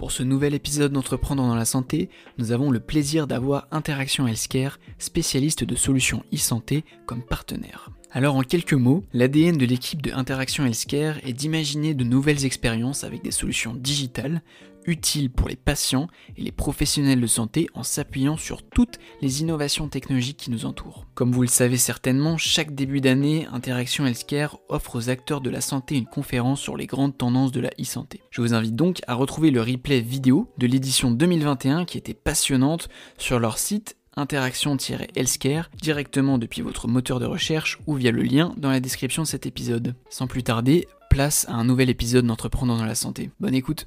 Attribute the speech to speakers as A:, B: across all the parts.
A: Pour ce nouvel épisode d'Entreprendre dans la santé, nous avons le plaisir d'avoir Interaction Healthcare, spécialiste de solutions e-santé, comme partenaire. Alors en quelques mots, l'ADN de l'équipe de Interaction Healthcare est d'imaginer de nouvelles expériences avec des solutions digitales, utiles pour les patients et les professionnels de santé en s'appuyant sur toutes les innovations technologiques qui nous entourent. Comme vous le savez certainement, chaque début d'année, Interaction Healthcare offre aux acteurs de la santé une conférence sur les grandes tendances de la e-santé. Je vous invite donc à retrouver le replay vidéo de l'édition 2021 qui était passionnante sur leur site interaction-healthcare directement depuis votre moteur de recherche ou via le lien dans la description de cet épisode. Sans plus tarder, place à un nouvel épisode d'Entrepreneurs dans la santé. Bonne écoute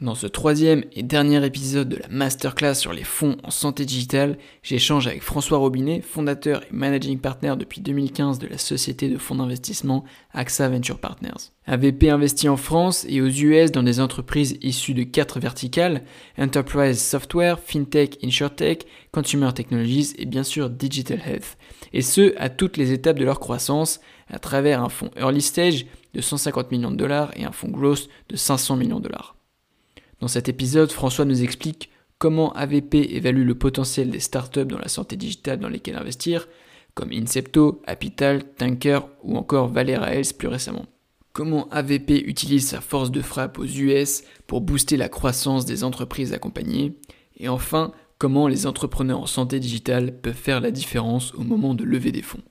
A: Dans ce troisième et dernier épisode de la masterclass sur les fonds en santé digitale, j'échange avec François Robinet, fondateur et managing partner depuis 2015 de la société de fonds d'investissement AXA Venture Partners. AVP investit en France et aux US dans des entreprises issues de quatre verticales, Enterprise Software, FinTech, InsurTech, Consumer Technologies et bien sûr Digital Health. Et ce, à toutes les étapes de leur croissance, à travers un fonds Early Stage de 150 millions de dollars et un fonds Growth de 500 millions de dollars. Dans cet épisode, François nous explique comment AVP évalue le potentiel des startups dans la santé digitale dans lesquelles investir, comme Incepto, Apital, Tanker ou encore Valera Health plus récemment. Comment AVP utilise sa force de frappe aux US pour booster la croissance des entreprises accompagnées? Et enfin, comment les entrepreneurs en santé digitale peuvent faire la différence au moment de lever des fonds?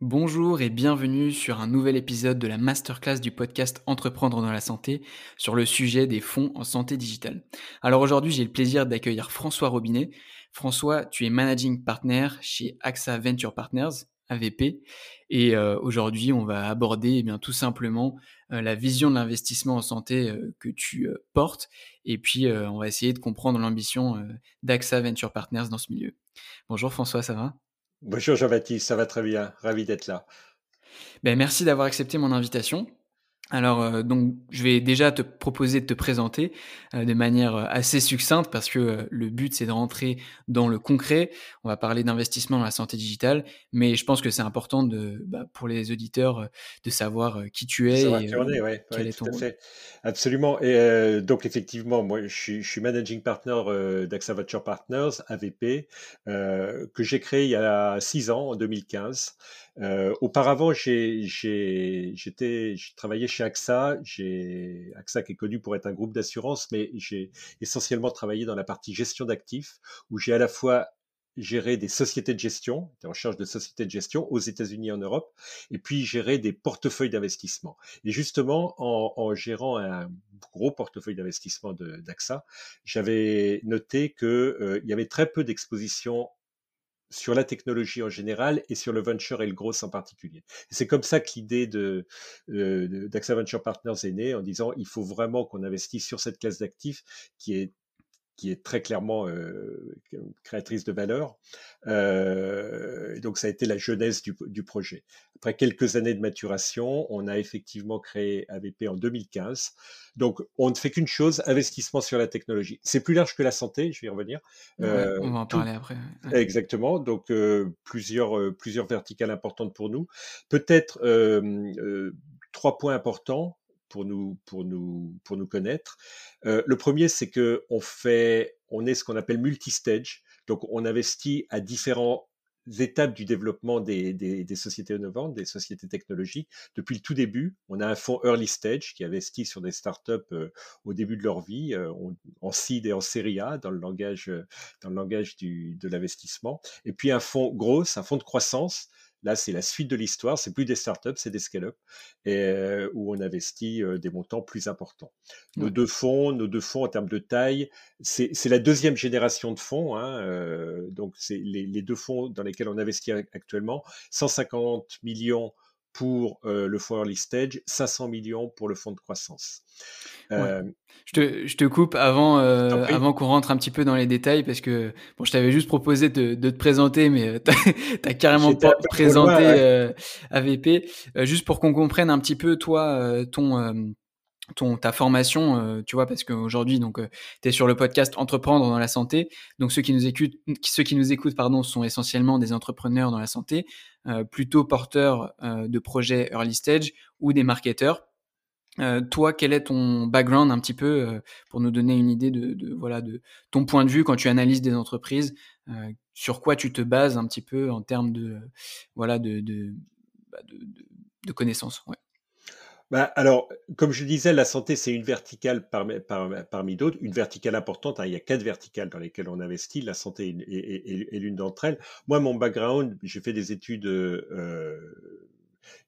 A: Bonjour et bienvenue sur un nouvel épisode de la masterclass du podcast Entreprendre dans la santé sur le sujet des fonds en santé digitale. Alors aujourd'hui, j'ai le plaisir d'accueillir François Robinet. François, tu es managing partner chez AXA Venture Partners, AVP, et euh, aujourd'hui, on va aborder eh bien tout simplement euh, la vision de l'investissement en santé euh, que tu portes, et puis on va essayer de comprendre l'ambition d'AXA Venture Partners dans ce milieu. Bonjour François, ça va?
B: Bonjour Jean-Baptiste, ça va très bien, ravi d'être là.
A: Ben, merci d'avoir accepté mon invitation. Alors, euh, donc, je vais déjà te proposer de te présenter euh, de manière euh, assez succincte parce que le but, c'est de rentrer dans le concret. On va parler d'investissement dans la santé digitale, mais je pense que c'est important de, bah, pour les auditeurs de savoir qui tu es
B: et quel est ton rôle. Absolument. Et donc, effectivement, moi, je suis, je suis managing partner d'AXA Venture Partners, AVP, que j'ai créé il y a six ans, en 2015. Euh, auparavant, j'ai travaillé chez AXA. AXA qui est connu pour être un groupe d'assurance, mais j'ai essentiellement travaillé dans la partie gestion d'actifs, où j'ai à la fois géré des sociétés de gestion, en charge de sociétés de gestion aux États-Unis et en Europe, et puis géré des portefeuilles d'investissement. Et justement, en, en, gérant un gros portefeuille d'investissement d'AXA, j'avais noté qu'il euh, y avait très peu d'exposition sur la technologie en général et sur le venture et le gros en particulier. C'est comme ça que l'idée de, euh, d'AXA Venture Partners est née en disant il faut vraiment qu'on investisse sur cette classe d'actifs qui est qui est très clairement euh, créatrice de valeur. Euh, donc ça a été la jeunesse du, du, projet. Après quelques années de maturation, on a effectivement créé AVP en 2015. Donc on ne fait qu'une chose, investissement sur la technologie. C'est plus large que la santé, je vais y revenir.
A: Euh, on va en parler après.
B: Exactement. Donc plusieurs plusieurs verticales importantes pour nous. Peut-être trois points importants pour nous, pour nous, pour nous connaître. Euh, le premier, c'est que on fait, on est ce qu'on appelle multi-stage. Donc, on investit à différents étapes du développement des, des, des, sociétés innovantes, des sociétés technologiques. Depuis le tout début, on a un fonds early stage qui investit sur des startups euh, au début de leur vie, euh, en seed et en série A dans le langage, dans le langage du, de l'investissement. Et puis un fonds gros, un fonds de croissance Là, c'est la suite de l'histoire. C'est plus des startups, c'est des scale-up euh, où on investit euh, des montants plus importants. Nos deux fonds, nos deux fonds en termes de taille, c'est la deuxième génération de fonds. Hein, euh, donc, c'est les, les, deux fonds dans lesquels on investit actuellement. 150 millions pour le fonds early stage, 500 millions pour le fonds de croissance.
A: Je, te, je, te, coupe avant, avant qu'on rentre un petit peu dans les détails parce que bon, je t'avais juste proposé de, de, te présenter, mais tu as, carrément pas présenté AVP. juste pour qu'on comprenne un petit peu, toi, ton ton, ta formation, euh, tu vois, parce qu'aujourd'hui, donc, euh, tu es sur le podcast Entreprendre dans la santé. Donc, ceux qui nous écoutent, ceux qui nous écoutent, pardon, sont essentiellement des entrepreneurs dans la santé, euh, plutôt porteurs de projets early stage ou des marketeurs. toi, quel est ton background un petit peu pour nous donner une idée de, voilà de ton point de vue quand tu analyses des entreprises, sur quoi tu te bases un petit peu en termes de voilà de de, bah, connaissances.
B: Bah, alors, comme je disais, la santé, c'est une verticale parmi, parmi d'autres, une verticale importante. Hein. il y a quatre verticales dans lesquelles on investit. La santé est, l'une d'entre elles. Moi, mon background, j'ai fait des études, euh,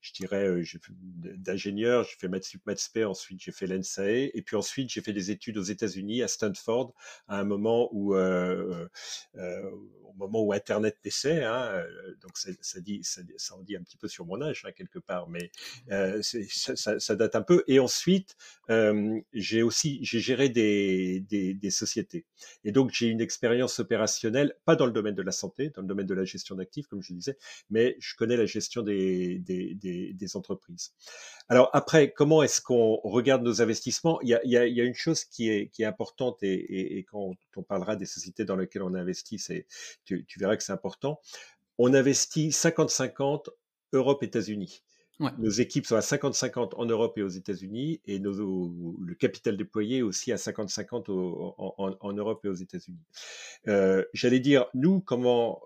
B: je dirais, d'ingénieur. J'ai fait maths maths ensuite j'ai fait l'ENSAE, et puis ensuite j'ai fait des études aux États-Unis, à Stanford, à un moment où euh, euh au moment où Internet naissait. Hein, donc ça, dit, ça, en dit un petit peu sur mon âge hein, quelque part, mais euh, ça, ça, date un peu. Et ensuite, j'ai aussi j'ai géré des, des, des, sociétés. Et donc j'ai une expérience opérationnelle, pas dans le domaine de la santé, dans le domaine de la gestion d'actifs, comme je disais, mais je connais la gestion des, des, des, des entreprises. Alors après, comment est-ce qu'on regarde nos investissements? Il y, a, il, y a, il y, a, une chose qui est, qui est importante et, et, et quand on parlera des sociétés dans lesquelles on investit, c'est tu, verras que c'est important. On investit 50-50 Europe-États-Unis. Nos équipes sont à 50-50 en Europe et aux États-Unis et nos, le capital déployé aussi à 50-50 en, Europe et aux États-Unis. Euh, j'allais dire, nous, comment,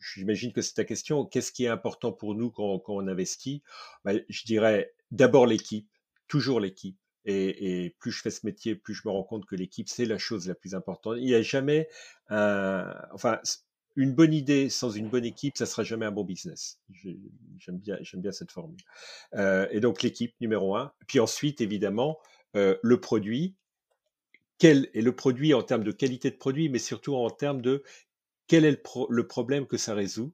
B: j'imagine que c'est ta question, qu'est-ce qui est important pour nous quand, on investit? Ben, Je dirais d'abord l'équipe, toujours l'équipe. Et, et, plus je fais ce métier, plus je me rends compte que l'équipe, c'est la chose la plus importante. Il n'y a jamais un... Enfin, une bonne idée sans une bonne équipe, ça sera jamais un bon business. J'aime bien, j'aime bien cette formule. Euh, et donc l'équipe numéro un. Puis ensuite, évidemment, euh, le produit. Quel est le produit en termes de qualité de produit, mais surtout en termes de quel est le, problème que ça résout.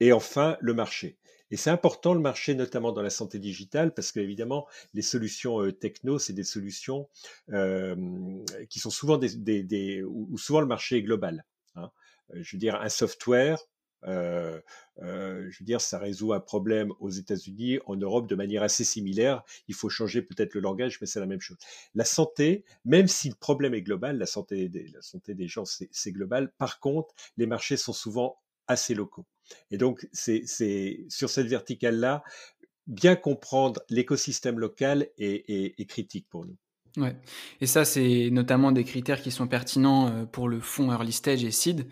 B: Et enfin, le marché. Et c'est important le marché, notamment dans la santé digitale, parce qu'évidemment, les solutions euh, techno, c'est des solutions euh, qui sont souvent des, des, souvent le marché est global. Hein. Euh, je veux dire, un software, euh, euh, je veux dire, ça résout un problème aux États-Unis, en Europe, de manière assez similaire. Il faut changer peut-être le langage, mais c'est la même chose. La santé, même si le problème est global, la santé des, gens, c'est global. Par contre, les marchés sont souvent assez locaux. Et donc, c'est sur cette verticale-là, bien comprendre l'écosystème local est, est critique pour nous.
A: Ouais. Et ça, c'est notamment des critères qui sont pertinents euh, pour le fonds early stage et seed.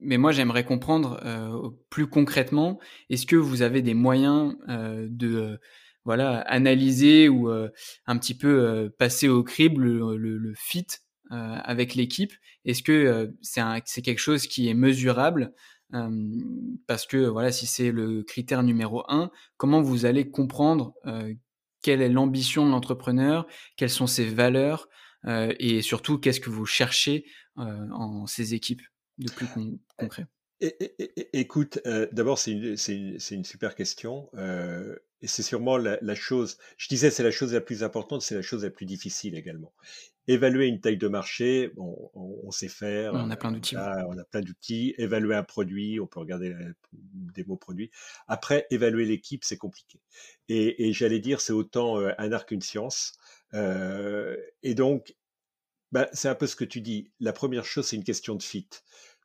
A: Mais moi, j'aimerais comprendre euh, plus concrètement, est-ce que vous avez des moyens euh, de voilà analyser ou un petit peu passer au crible le, fit avec l'équipe? Est-ce que c'est quelque chose qui est mesurable? Parce que voilà, si c'est le critère numéro un, comment vous allez comprendre quelle est l'ambition de l'entrepreneur, quelles sont ses valeurs euh, et surtout qu'est-ce que vous cherchez euh, en ces équipes? De plus concret.
B: écoute, euh, d'abord c'est une, une, une, super question et c'est sûrement la, la, chose, je disais c'est la chose la plus importante, c'est la chose la plus difficile également. Évaluer une taille de marché, bon, on, sait faire.
A: On a plein d'outils.
B: On a plein d'outils. Évaluer un produit, on peut regarder des mots produits. Après, évaluer l'équipe, c'est compliqué. Et, et j'allais dire, c'est autant euh, un art qu'une science. Euh, et donc, bah, c'est un peu ce que tu dis. La première chose, c'est une question de fit.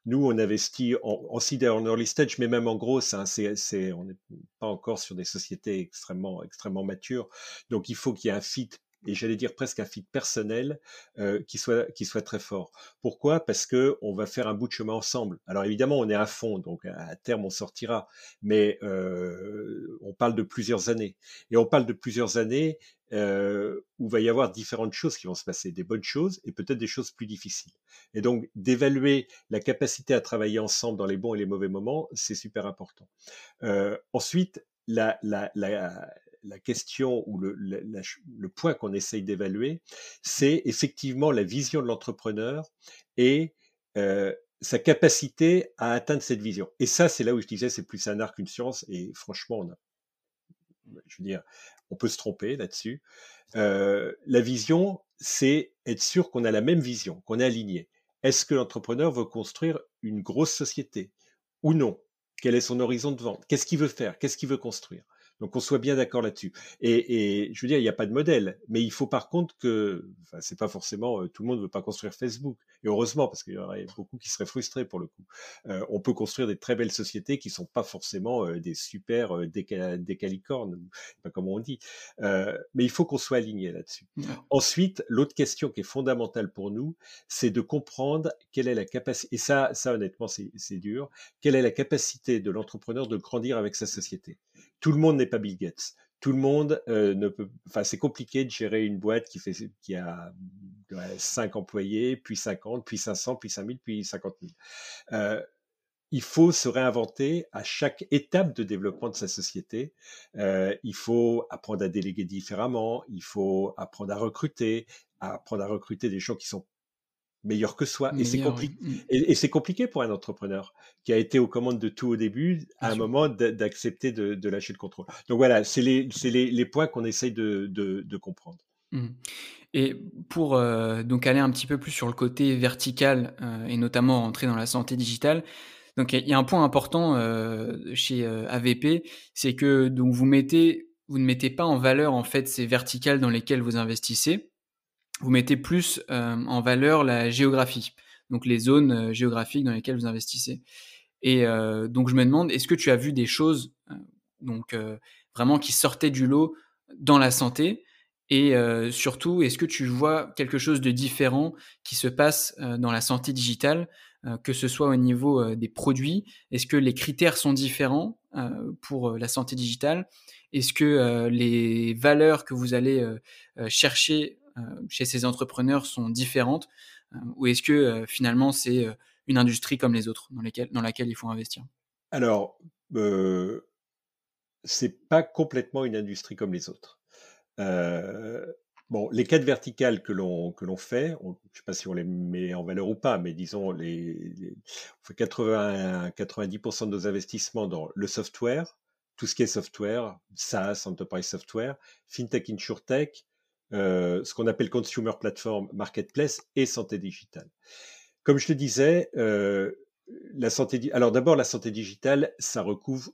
B: Nous, on investit en, en seed en early stage, mais même en gros, c'est, c'est, on n'est pas encore sur des sociétés extrêmement, extrêmement matures. Donc, il faut qu'il y ait un fit et j'allais dire presque un fit personnel euh, qui soit qui soit très fort. Pourquoi? Parce que on va faire un bout de chemin ensemble. Alors évidemment, on est à fond, donc à terme on sortira, mais euh, on parle de plusieurs années. Et on parle de plusieurs années euh, où va y avoir différentes choses qui vont se passer, des bonnes choses et peut-être des choses plus difficiles. Et donc d'évaluer la capacité à travailler ensemble dans les bons et les mauvais moments, c'est super important. Euh, ensuite, la, la, la, la question ou le, point qu'on essaye d'évaluer, c'est effectivement la vision de l'entrepreneur et euh, sa capacité à atteindre cette vision. Et ça, c'est là où je disais, c'est plus un art qu'une science. Et franchement, on je veux dire, on peut se tromper là-dessus. la vision, c'est être sûr qu'on a la même vision, qu'on est aligné. Est-ce que l'entrepreneur veut construire une grosse société ou non? Quel est son horizon de vente? Qu'est-ce qu'il veut faire? Qu'est-ce qu'il veut construire? Donc qu'on soit bien d'accord là-dessus. Et, je veux dire, il n'y a pas de modèle, mais il faut par contre que, enfin, c'est pas forcément tout le monde ne veut pas construire Facebook. Et heureusement, parce qu'il y aurait beaucoup qui seraient frustrés pour le coup. on peut construire des très belles sociétés qui sont pas forcément des super décalicornes, pas comme on dit. mais il faut qu'on soit aligné là-dessus. Ensuite, l'autre question qui est fondamentale pour nous, c'est de comprendre quelle est la capacité. Et ça, ça honnêtement, c'est dur. Quelle est la capacité de l'entrepreneur de grandir avec sa société? Tout le monde n'est pas Bill Gates. Tout le monde euh, ne peut. Enfin, c'est compliqué de gérer une boîte qui fait qui a 5 employés, puis 50, puis 500, puis 5000, puis 50 000. Euh, il faut se réinventer à chaque étape de développement de sa société. Euh, il faut apprendre à déléguer différemment. Il faut apprendre à recruter, apprendre à recruter des gens qui sont meilleur que soi. et c'est compliqué. Mmh. Et, c'est compliqué pour un entrepreneur qui a été aux commandes de tout au début, à un moment d'accepter de, lâcher le contrôle. Donc voilà, c'est les, les, les, points qu'on essaye de, de, comprendre.
A: Mmh. Et pour euh, donc aller un petit peu plus sur le côté vertical euh, et notamment rentrer dans la santé digitale, donc il y a un point important euh, chez AVP, c'est que donc vous mettez, vous ne mettez pas en valeur en fait ces verticales dans lesquelles vous investissez vous mettez plus euh, en valeur la géographie, donc les zones euh, géographiques dans lesquelles vous investissez. Et euh, donc je me demande, est-ce que tu as vu des choses donc vraiment qui sortaient du lot dans la santé? Et surtout, est-ce que tu vois quelque chose de différent qui se passe dans la santé digitale, que ce soit au niveau des produits? Est-ce que les critères sont différents pour la santé digitale? Est-ce que les valeurs que vous allez chercher chez ces entrepreneurs sont différentes euh, ou est-ce que euh, finalement c'est une industrie comme les autres dans, lesquelles, dans laquelle il faut investir?
B: Alors, euh, c'est pas complètement une industrie comme les autres. bon, les quêtes verticales que l'on que l'on fait, je ne sais pas si on les met en valeur ou pas, mais disons les, on fait 80 90% de nos investissements dans le software, tout ce qui est software, SaaS, enterprise software, fintech, insurtech, euh, ce qu'on appelle consumer platform, marketplace et santé digitale. Comme je le disais, euh, la santé. Alors d'abord, la santé digitale, ça recouvre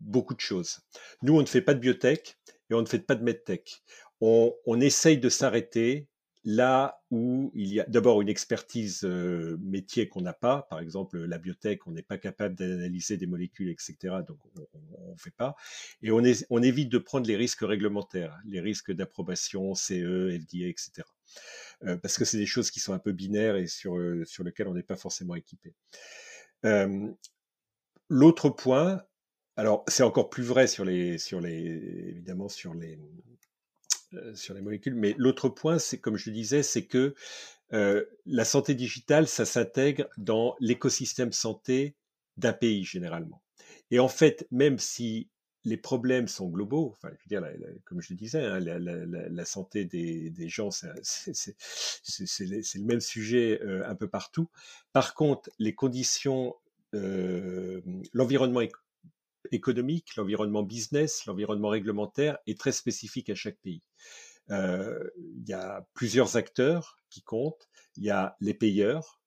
B: beaucoup de choses. Nous, on ne fait pas de biotech et on ne fait pas de medtech. On, on essaye de s'arrêter là où il y a d'abord une expertise euh, métier qu'on n'a pas, par exemple la biotech, on n'est pas capable d'analyser des molécules, etc. Donc on ne fait pas. Et on, on, évite de prendre les risques réglementaires, les risques d'approbation, CE, FDA, etc. Euh, parce que c'est des choses qui sont un peu binaires et sur, euh, sur lesquelles on n'est pas forcément équipé. L'autre point, alors c'est encore plus vrai sur les, sur les, évidemment sur les, euh, sur les molécules. Mais l'autre point, c'est comme je le disais, c'est que euh, la santé digitale, ça s'intègre dans l'écosystème santé d'un pays généralement. Et en fait, même si les problèmes sont globaux, enfin, je veux dire, comme je le disais, hein, la, santé des, gens, c'est le même sujet euh, un peu partout. Par contre, les conditions, l'environnement économique, l'environnement business, l'environnement réglementaire est très spécifique à chaque pays. Euh, il y a plusieurs acteurs qui comptent. Il y a les payeurs,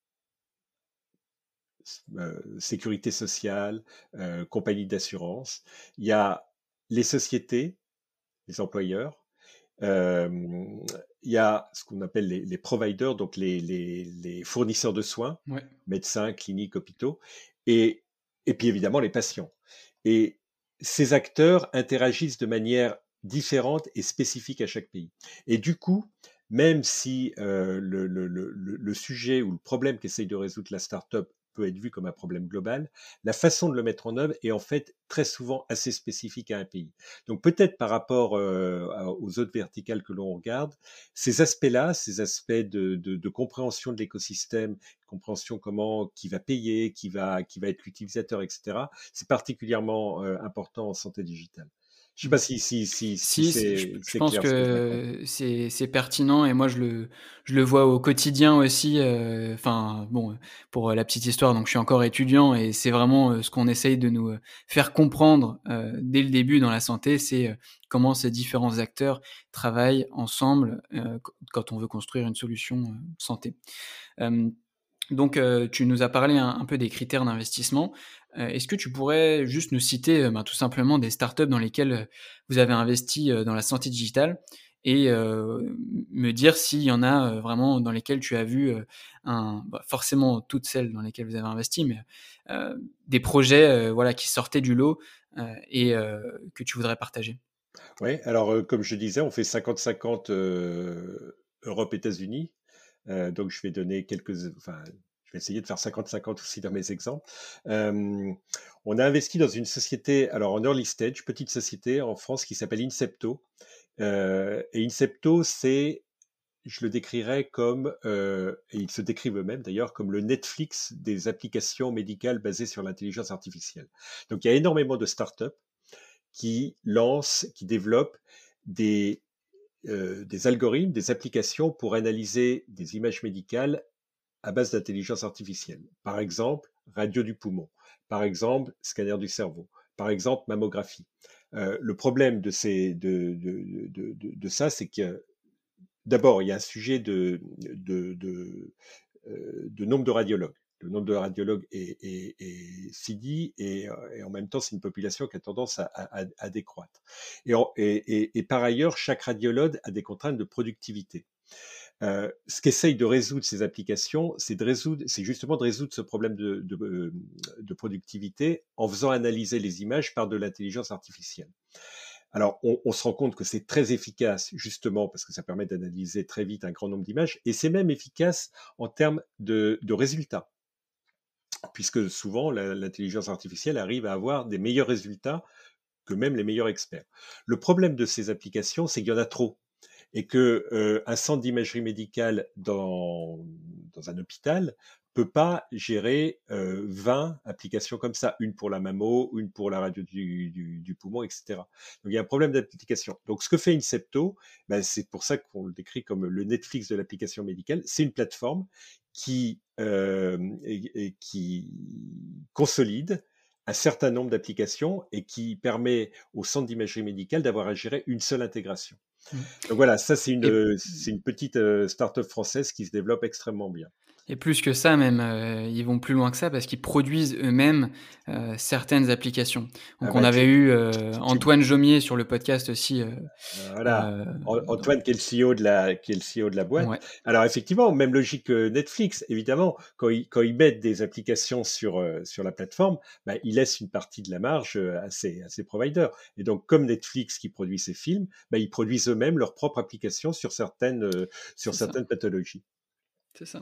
B: euh, sécurité sociale, euh, compagnie d'assurance. Il y a les sociétés, les employeurs. il y a ce qu'on appelle les, providers, donc les, fournisseurs de soins, médecins, cliniques, hôpitaux, et, et puis évidemment les patients. Et ces acteurs interagissent de manière différente et spécifique à chaque pays. Et du coup, même si euh, le, sujet ou le problème qu'essaye de résoudre la startup peut être vu comme un problème global, la façon de le mettre en œuvre est en fait très souvent assez spécifique à un pays. Donc peut-être par rapport euh, aux autres verticales que l'on regarde, ces aspects-là, ces aspects de, compréhension de l'écosystème, compréhension comment qui va payer, qui va qui va être l'utilisateur, etc. C'est particulièrement euh, important en santé digitale. Je sais pas si si si, si,
A: c'est je, pense que c'est pertinent et moi je le je le vois au quotidien aussi. Euh, enfin bon, pour la petite histoire, donc je suis encore étudiant et c'est vraiment euh, ce qu'on essaye de nous euh, faire comprendre dès le début dans la santé, c'est comment ces différents acteurs travaillent ensemble quand on veut construire une solution santé. Donc, tu nous as parlé un, un peu des critères d'investissement. Euh, est-ce que tu pourrais juste nous citer euh, ben, tout simplement des startups dans lesquelles euh, vous avez investi dans la santé digitale et me dire s'il y en a vraiment dans lesquelles tu as vu bah, forcément toutes celles dans lesquelles vous avez investi, mais des projets voilà qui sortaient du lot et que tu voudrais partager?
B: Oui, alors comme je disais, on fait 50-50 Europe-États-Unis. donc je vais donner quelques, enfin, essayer de faire 50-50 aussi dans mes exemples. on a investi dans une société, alors en early stage, petite société en France qui s'appelle Incepto. et Incepto, c'est, je le décrirais comme, et ils se décrivent eux-mêmes d'ailleurs, comme le Netflix des applications médicales basées sur l'intelligence artificielle. Donc il y a énormément de startups qui lancent, qui développent des, des algorithmes, des applications pour analyser des images médicales à base d'intelligence artificielle. Par exemple, radio du poumon. Par exemple, scanner du cerveau. Par exemple, mammographie. Euh, le problème de, ça, c'est que d'abord, il y a un sujet de, de, euh, nombre de radiologues. Le nombre de radiologues est, est, si dit et, en même temps, c'est une population qui a tendance à, décroître. Et, par ailleurs, chaque radiologue a des contraintes de productivité. Ce qu'essayent de résoudre ces applications, c'est de résoudre, c'est justement de résoudre ce problème de, productivité en faisant analyser les images par de l'intelligence artificielle. Alors, on, on, se rend compte que c'est très efficace, justement, parce que ça permet d'analyser très vite un grand nombre d'images, et c'est même efficace en termes de, de résultats, puisque souvent l'intelligence artificielle arrive à avoir des meilleurs résultats que même les meilleurs experts. Le problème de ces applications, c'est qu'il y en a trop et que euh, un centre d'imagerie médicale dans, dans un hôpital peut pas gérer euh, 20 applications comme ça, une pour la mammo, une pour la radio du, du, du poumon, etc. Donc il y a un problème d'application. Donc ce que fait Incepto, ben, c'est pour ça qu'on le décrit comme le Netflix de l'application médicale. C'est une plateforme qui euh, qui consolide un certain nombre d'applications et qui permet au centre d'imagerie médicale d'avoir à gérer une seule intégration. Mmh. Donc voilà, ça c'est une, une petite euh, start-up française qui se développe extrêmement bien.
A: Et plus que ça, même, euh, ils vont plus loin que ça parce qu'ils produisent eux-mêmes euh, certaines applications. Donc, ah on bah, avait eu euh, Antoine Jomier sur le podcast aussi.
B: Voilà, Antoine qui est le CEO de la, qui est le CEO de la boîte. Alors, effectivement, même logique que Netflix, évidemment, quand ils, quand ils mettent des applications sur, sur la plateforme, bah, ils laissent une partie de la marge à ses, à ses providers. Et donc, comme Netflix qui produit ses films, bah, ils produisent eux-mêmes leurs propres applications sur certaines, sur certaines pathologies.
A: C'est ça.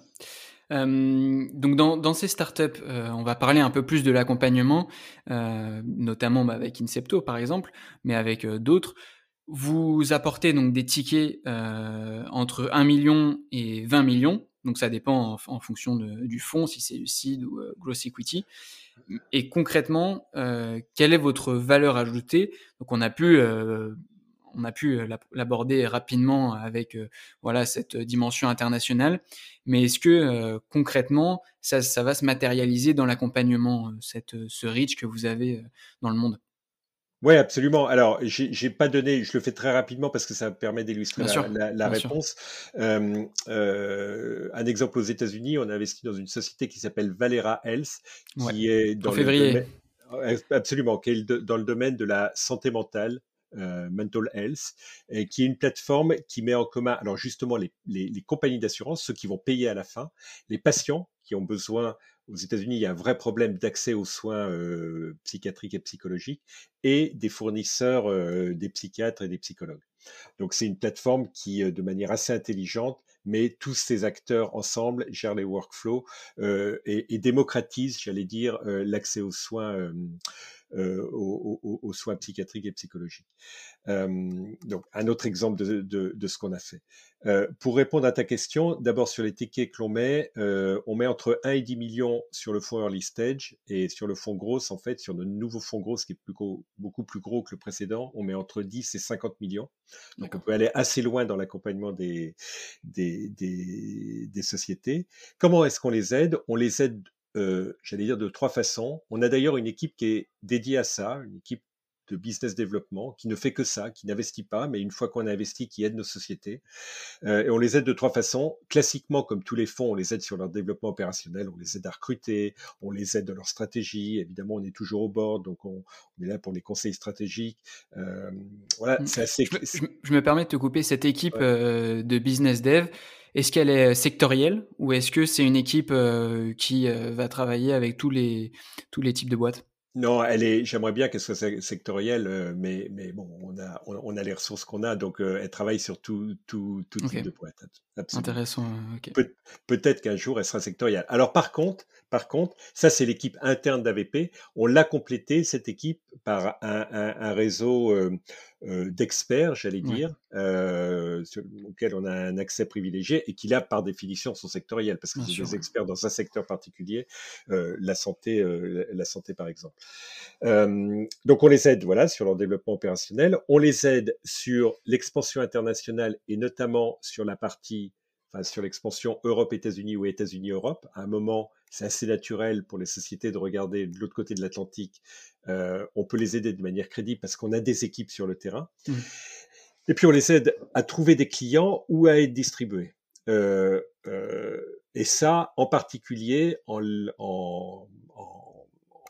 A: Euh, donc dans, ces startups, euh, on va parler un peu plus de l'accompagnement, euh, notamment bah, avec Incepto par exemple, mais avec d'autres. Vous apportez donc des tickets entre 1 million et 20 millions, donc ça dépend en, fonction du fonds, si c'est seed ou gross equity. Et concrètement, quelle est votre valeur ajoutée? Donc on a pu on a pu l'aborder rapidement avec voilà cette dimension internationale. Mais est-ce que concrètement, ça, ça, va se matérialiser dans l'accompagnement, cette ce reach que vous avez dans le monde?
B: Oui, absolument. Alors, j'ai pas donné, je le fais très rapidement parce que ça permet d'illustrer la, la, réponse. Euh, euh, un exemple aux États-Unis, on a investi dans une société qui s'appelle Valera Health, qui est dans en
A: février.
B: absolument, qui est dans le domaine de la santé mentale, euh, Mental Health, qui est une plateforme qui met en commun, alors justement, les, compagnies d'assurance, ceux qui vont payer à la fin, les patients qui ont besoin aux États-Unis, il y a un vrai problème d'accès aux soins euh, psychiatriques et psychologiques et des fournisseurs, euh, des psychiatres et des psychologues. Donc c'est une plateforme qui, de manière assez intelligente, met tous ces acteurs ensemble, gère les workflows et, et, démocratise, j'allais dire, l'accès aux soins aux, soins psychiatriques et psychologiques. donc, un autre exemple de, ce qu'on a fait. pour répondre à ta question, d'abord sur les tickets que l'on met, on met entre 1 et 10 millions sur le fonds early stage et sur le fonds gros, en fait, sur le nouveau fonds gros, qui est plus beaucoup plus gros que le précédent, on met entre 10 et 50 millions. Donc, on peut aller assez loin dans l'accompagnement des, des, des, sociétés. Comment est-ce qu'on les aide? On les aide, euh, j'allais dire, de trois façons. On a d'ailleurs une équipe qui est dédiée à ça, une équipe de business développement, qui ne fait que ça, qui n'investit pas, mais une fois qu'on a investi, qui aide nos sociétés. Euh, et on les aide de trois façons. Classiquement, comme tous les fonds, on les aide sur leur développement opérationnel, on les aide à recruter, on les aide dans leur stratégie. Évidemment, on est toujours au bord, donc on, est là pour les conseils stratégiques. Euh, voilà,
A: mmh. c'est assez. Je, me permets de te couper cette équipe euh, de business dev. Est-ce qu'elle est sectorielle ou est-ce que c'est une équipe qui va travailler avec tous les, tous les types de boîtes?
B: Non, elle est. J'aimerais bien qu'elle soit sectorielle, euh, mais mais bon, on a on, a les ressources qu'on a, donc euh, elle travaille sur tout tout tout type de boîte.
A: Intéressant. Euh.
B: Peut-être qu'un jour elle sera sectorielle. Alors par contre, par contre, ça c'est l'équipe interne d'AVP. On l'a complété cette équipe par un, un, un réseau euh, d'experts, j'allais dire, euh, auxquels on a un accès privilégié et qui là, par définition, sont sectoriels parce que c'est des experts dans un secteur particulier, euh, la santé, euh, la santé par exemple. Euh, donc on les aide, voilà, sur leur développement opérationnel. On les aide sur l'expansion internationale et notamment sur la partie, enfin sur l'expansion Europe-États-Unis ou États-Unis-Europe. À un moment, c'est assez naturel pour les sociétés de regarder de l'autre côté de l'Atlantique. Euh, on peut les aider de manière crédible parce qu'on a des équipes sur le terrain. Mmh. Et puis on les aide à trouver des clients ou à être distribués. Euh, euh, et ça, en particulier en, en,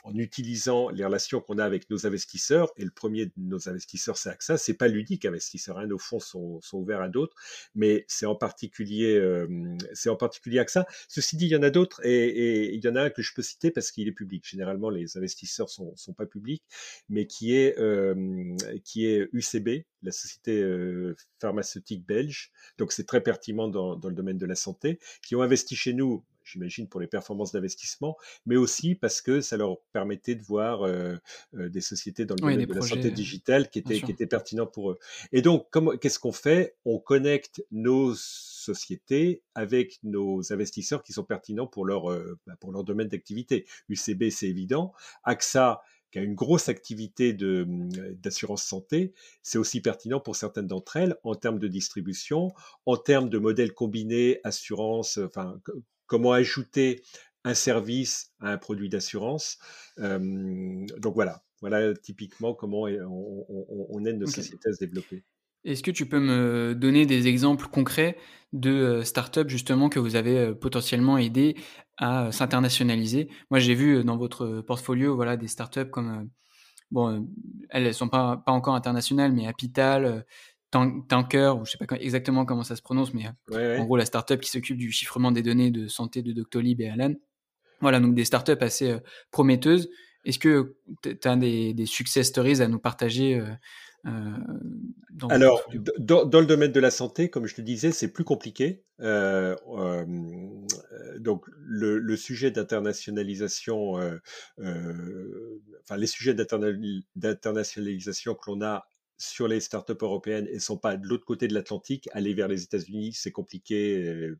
B: en utilisant les relations qu'on a avec nos investisseurs. Et le premier de nos investisseurs, c'est AXA. C'est pas l'unique investisseur. Hein. Nos fonds sont, sont, ouverts à d'autres, mais c'est en particulier, euh, c'est en particulier AXA. Ceci dit, il y en a d'autres et, il y en a un que je peux citer parce qu'il est public. Généralement, les investisseurs sont, sont pas publics, mais qui est, euh, qui est UCB, la société euh, pharmaceutique belge. Donc, c'est très pertinent dans le domaine de la santé, qui ont investi chez nous j'imagine pour les performances d'investissement, mais aussi parce que ça leur permettait de voir euh, euh, des sociétés dans le domaine de la santé digitale qui étaient, qui étaient pertinents pour eux. Et donc, qu'est-ce qu'on fait? On connecte nos sociétés avec nos investisseurs qui sont pertinents pour leur, euh, bah, pour leur domaine d'activité. UCB, c'est évident. AXA, qui a une grosse activité d'assurance santé, c'est aussi pertinent pour certaines d'entre elles en termes de distribution, en termes de modèles combinés, assurance, enfin, comment ajouter un service à un produit d'assurance. donc voilà, voilà typiquement comment on, aide nos sociétés à se développer.
A: Est-ce que tu peux me donner des exemples concrets de startups justement que vous avez potentiellement aidé à s'internationaliser? Moi, j'ai vu dans votre portfolio voilà des startups comme bon, elles ne sont pas, pas encore internationales, mais Apital, Tanker, ou je sais pas exactement comment ça se prononce, mais euh, en gros la startup qui s'occupe du chiffrement des données de santé de Doctolib et Alan. Voilà, donc des startups assez euh, prometteuses. Est-ce que tu as des, des, success stories à nous partager euh,
B: dans Alors, dans, le domaine de la santé, comme je te disais, c'est plus compliqué. donc, le, le sujet d'internationalisation, enfin, les sujets d'internationalisation que l'on a sur les startups européennes et sont pas de l'autre côté de l'Atlantique. Aller vers les États-Unis, c'est compliqué. Euh,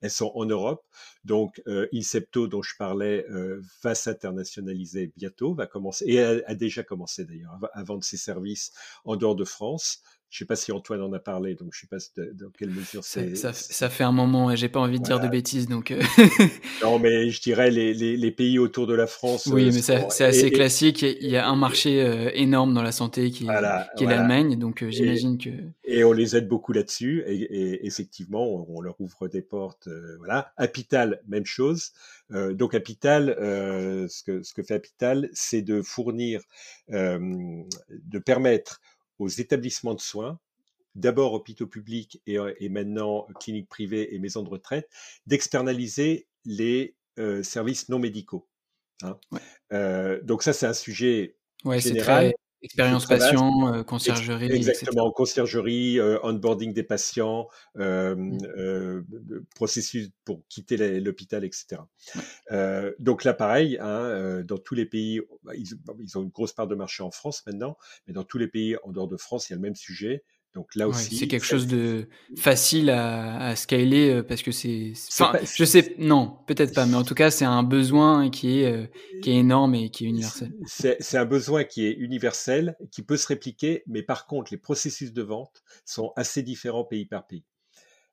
B: elles sont en Europe. Donc, euh, Incepto, dont je parlais, euh, va s'internationaliser bientôt, va commencer et a, déjà commencé d'ailleurs à vendre ses services en dehors de France. Je ne sais pas si Antoine en a parlé, donc je ne sais pas dans quelle mesure c'est.
A: Ça, ça, fait un moment, et j'ai pas envie de dire de bêtises, donc. Euh.
B: non, mais je dirais les, les, les, pays autour de la France.
A: Oui, euh, mais c'est assez classique. Il y a un marché euh, énorme dans la santé qui, qui est l'Allemagne, donc j'imagine que.
B: Et on les aide beaucoup là-dessus, et, et, effectivement, on, leur ouvre des portes. voilà. Apital, même chose. donc Apital, ce, que, ce que fait Apital, c'est de fournir, de permettre aux établissements de soins, d'abord hôpitaux publics et, euh, et, maintenant cliniques privées et maisons de retraite, d'externaliser les euh, services non médicaux. Hein. Euh, donc ça, c'est un sujet général.
A: Expérience patient, euh, conciergerie,
B: Exactement, conciergerie, euh, onboarding des patients, euh, mmh. processus pour quitter l'hôpital, etc. donc là, pareil, hein, dans tous les pays, bah, ils, ils, ont une grosse part de marché en France maintenant, mais dans tous les pays en dehors de France, il y a le même sujet. Donc là aussi,
A: c'est quelque chose de facile à, scaler euh, parce que c'est. Enfin, je sais, non, peut-être pas, mais en tout cas, c'est un besoin qui est euh, qui est énorme et qui est universel.
B: C'est un besoin qui est universel, qui peut se répliquer, mais par contre, les processus de vente sont assez différents pays par pays.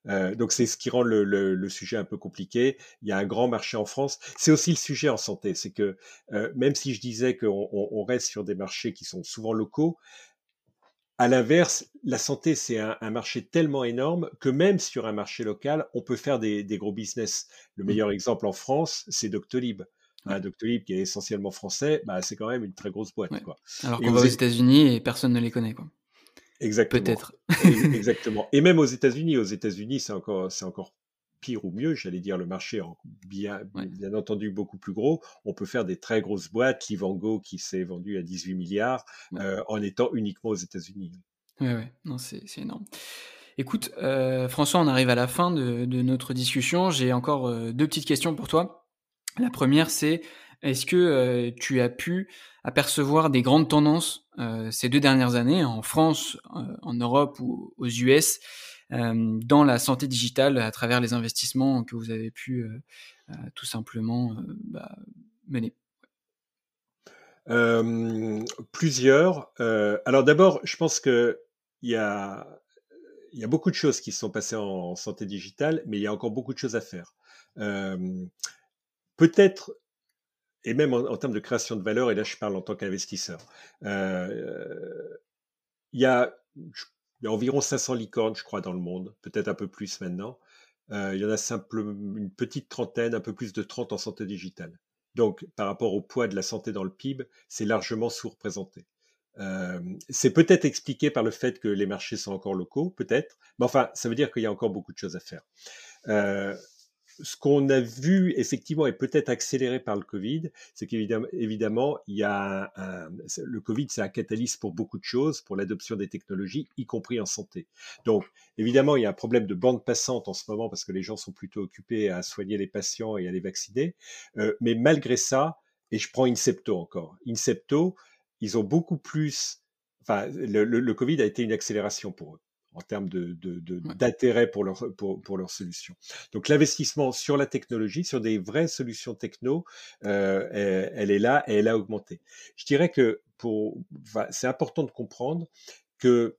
B: Euh, donc c'est ce qui rend le, le, sujet un peu compliqué. Il y a un grand marché en France. C'est aussi le sujet en santé, c'est que même si je disais qu'on on reste sur des marchés qui sont souvent locaux, à l'inverse, la santé, c'est un, marché tellement énorme que même sur un marché local, on peut faire des, gros business. Le mmh. meilleur exemple en France, c'est Doctolib. Hein, Doctolib, qui est essentiellement français, bah, c'est quand même une très grosse boîte. Quoi.
A: Alors qu'on va aux États-Unis et personne ne les connaît. Quoi.
B: Exactement.
A: Peut-être.
B: Exactement. Et même aux États-Unis, aux États-Unis, c'est encore, c'est encore pire ou mieux, j'allais dire le marché bien, bien entendu beaucoup plus gros, on peut faire des très grosses boîtes, Livango qui s'est vendu à 18 milliards euh, en étant uniquement aux États-Unis.
A: Oui, oui, non, c'est énorme. Écoute, euh, François, on arrive à la fin de, notre discussion. J'ai encore euh, deux petites questions pour toi. La première, c'est est-ce que tu as pu apercevoir des grandes tendances ces deux dernières années en France, en Europe ou aux US dans la santé digitale à travers les investissements que vous avez pu euh, euh, tout simplement bah, mener
B: Plusieurs. alors d'abord, je pense que il y a, il y a beaucoup de choses qui sont passées en, santé digitale, mais il y a encore beaucoup de choses à faire. Peut-être, et même en, termes de création de valeur, et là je parle en tant qu'investisseur, il y a, il y a environ 500 licornes, je crois, dans le monde, peut-être un peu plus maintenant. Euh, il y en a simplement une petite trentaine, un peu plus de 30 en santé digitale. Donc, par rapport au poids de la santé dans le PIB, c'est largement sous-représenté. Euh, c'est peut-être expliqué par le fait que les marchés sont encore locaux, peut-être, mais enfin, ça veut dire qu'il y a encore beaucoup de choses à faire. Euh, ce qu'on a vu effectivement et peut-être accéléré par le Covid, c'est qu'évidemment, évidemment, il y a un, le Covid, c'est un catalyse pour beaucoup de choses, pour l'adoption des technologies, y compris en santé. Donc, évidemment, il y a un problème de bande passante en ce moment parce que les gens sont plutôt occupés à soigner les patients et à les vacciner. Euh, mais malgré ça, et je prends Incepto encore, Incepto, ils ont beaucoup plus, enfin, le, le Covid a été une accélération pour eux en termes d'intérêt de, pour, leur, pour, pour leur solution. Donc l'investissement sur la technologie, sur des vraies solutions techno, euh, elle, est là et elle a augmenté. Je dirais que pour, c'est important de comprendre que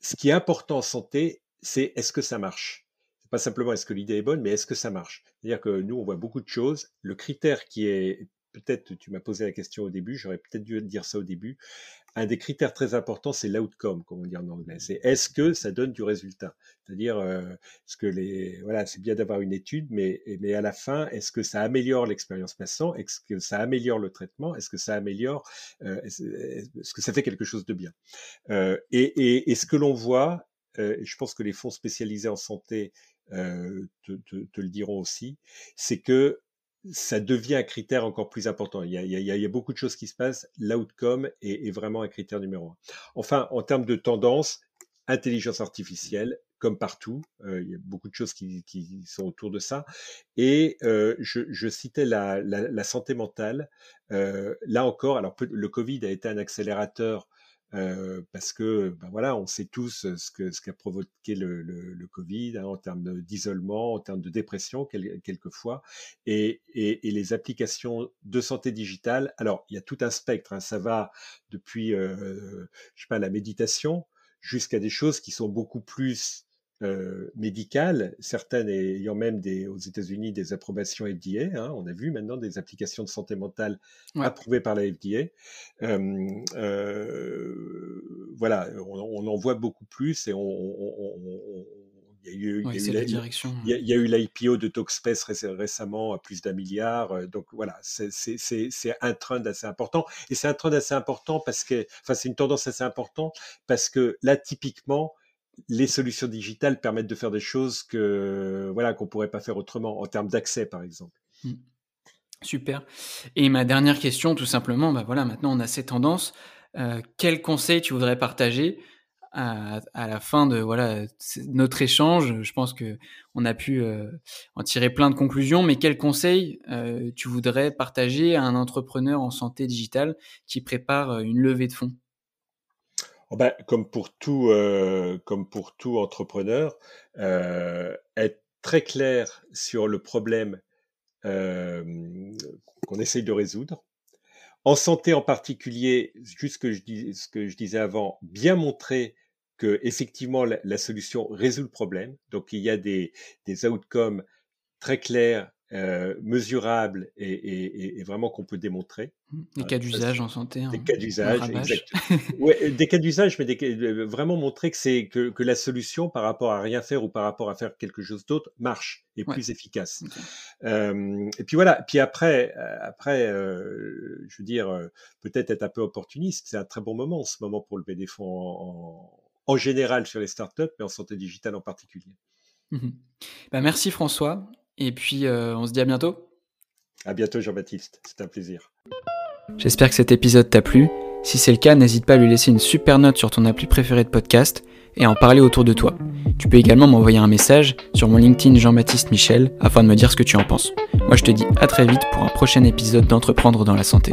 B: ce qui est important en santé, c'est est-ce que ça marche? Pas simplement est-ce que l'idée est bonne, mais est-ce que ça marche? C'est-à-dire que nous, on voit beaucoup de choses. Le critère qui est peut-être, tu m'as posé la question au début, j'aurais peut-être dû dire ça au début un des critères très importants, c'est l'outcome, comme on dit en anglais. C'est est-ce que ça donne du résultat? C'est-à-dire, euh, ce que les, voilà, c'est bien d'avoir une étude, mais, mais à la fin, est-ce que ça améliore l'expérience patient Est-ce que ça améliore le traitement? Est-ce que ça améliore euh, Est-ce que ça fait quelque chose de bien? Euh, et, et, et, ce que l'on voit, je pense que les fonds spécialisés en santé te, te, te, le diront aussi, c'est que ça devient un critère encore plus important. Il y a, il y a, il y a beaucoup de choses qui se passent. L'outcome est, est, vraiment un critère numéro un. Enfin, en termes de tendance, intelligence artificielle, comme partout, euh, il y a beaucoup de choses qui, sont autour de ça. Et euh, je, citais la santé mentale. Euh, là encore, alors le Covid a été un accélérateur parce que ben voilà, on sait tous ce que ce qu'a provoqué le, le, le Covid hein, en termes d'isolement, en termes de dépression quel, quelquefois, et, et, et, les applications de santé digitale. Alors il y a tout un spectre, hein, ça va depuis euh, je sais pas la méditation jusqu'à des choses qui sont beaucoup plus euh, médicales, certaines ayant même des, aux États-Unis des approbations FDA. Hein, on a vu maintenant des applications de santé mentale approuvées par la FDA. Euh, euh, voilà, on, en voit beaucoup plus et on, il y a eu, il y a eu l'IPO de Talkspace récemment à plus d'un milliard. Donc voilà, c'est un trend assez important. Et c'est un trend assez important parce que, enfin, c'est une tendance assez importante parce que là, typiquement, les solutions digitales permettent de faire des choses que voilà qu'on pourrait pas faire autrement en termes d'accès par exemple. Mmh.
A: Super. Et ma dernière question, tout simplement, bah voilà, maintenant on a ces tendances. quel conseil tu voudrais partager à, la fin de voilà notre échange? Je pense que on a pu en tirer plein de conclusions, mais quel conseil tu voudrais partager à un entrepreneur en santé digitale qui prépare une levée de fonds?
B: Ben, comme pour tout, comme pour tout entrepreneur, être très clair sur le problème qu'on essaye de résoudre. En santé en particulier, juste que je dis, ce que je disais avant, bien montrer que effectivement la, la, solution résout le problème. Donc il y a des, des outcomes très clairs euh, mesurable et, et, et, vraiment qu'on peut démontrer.
A: Mmh. Des cas d'usage en santé.
B: Des cas d'usage, ouais, des cas d'usage, mais des, euh, vraiment montrer que c'est que, que, la solution par rapport à rien faire ou par rapport à faire quelque chose d'autre marche et plus efficace. Euh, et puis voilà. Puis après, euh, après, euh, je veux dire, peut-être être un peu opportuniste. C'est un très bon moment en ce moment pour lever des fonds en, en, général sur les startups, mais en santé digitale en particulier.
A: Mmh bah merci François. Et puis, euh, on se dit à bientôt.
B: À bientôt, Jean-Baptiste. C'est un plaisir.
A: J'espère que cet épisode t'a plu. Si c'est le cas, n'hésite pas à lui laisser une super note sur ton appli préféré de podcast et à en parler autour de toi. Tu peux également m'envoyer un message sur mon LinkedIn Jean-Baptiste Michel afin de me dire ce que tu en penses. Moi, je te dis à très vite pour un prochain épisode d'Entreprendre dans la santé.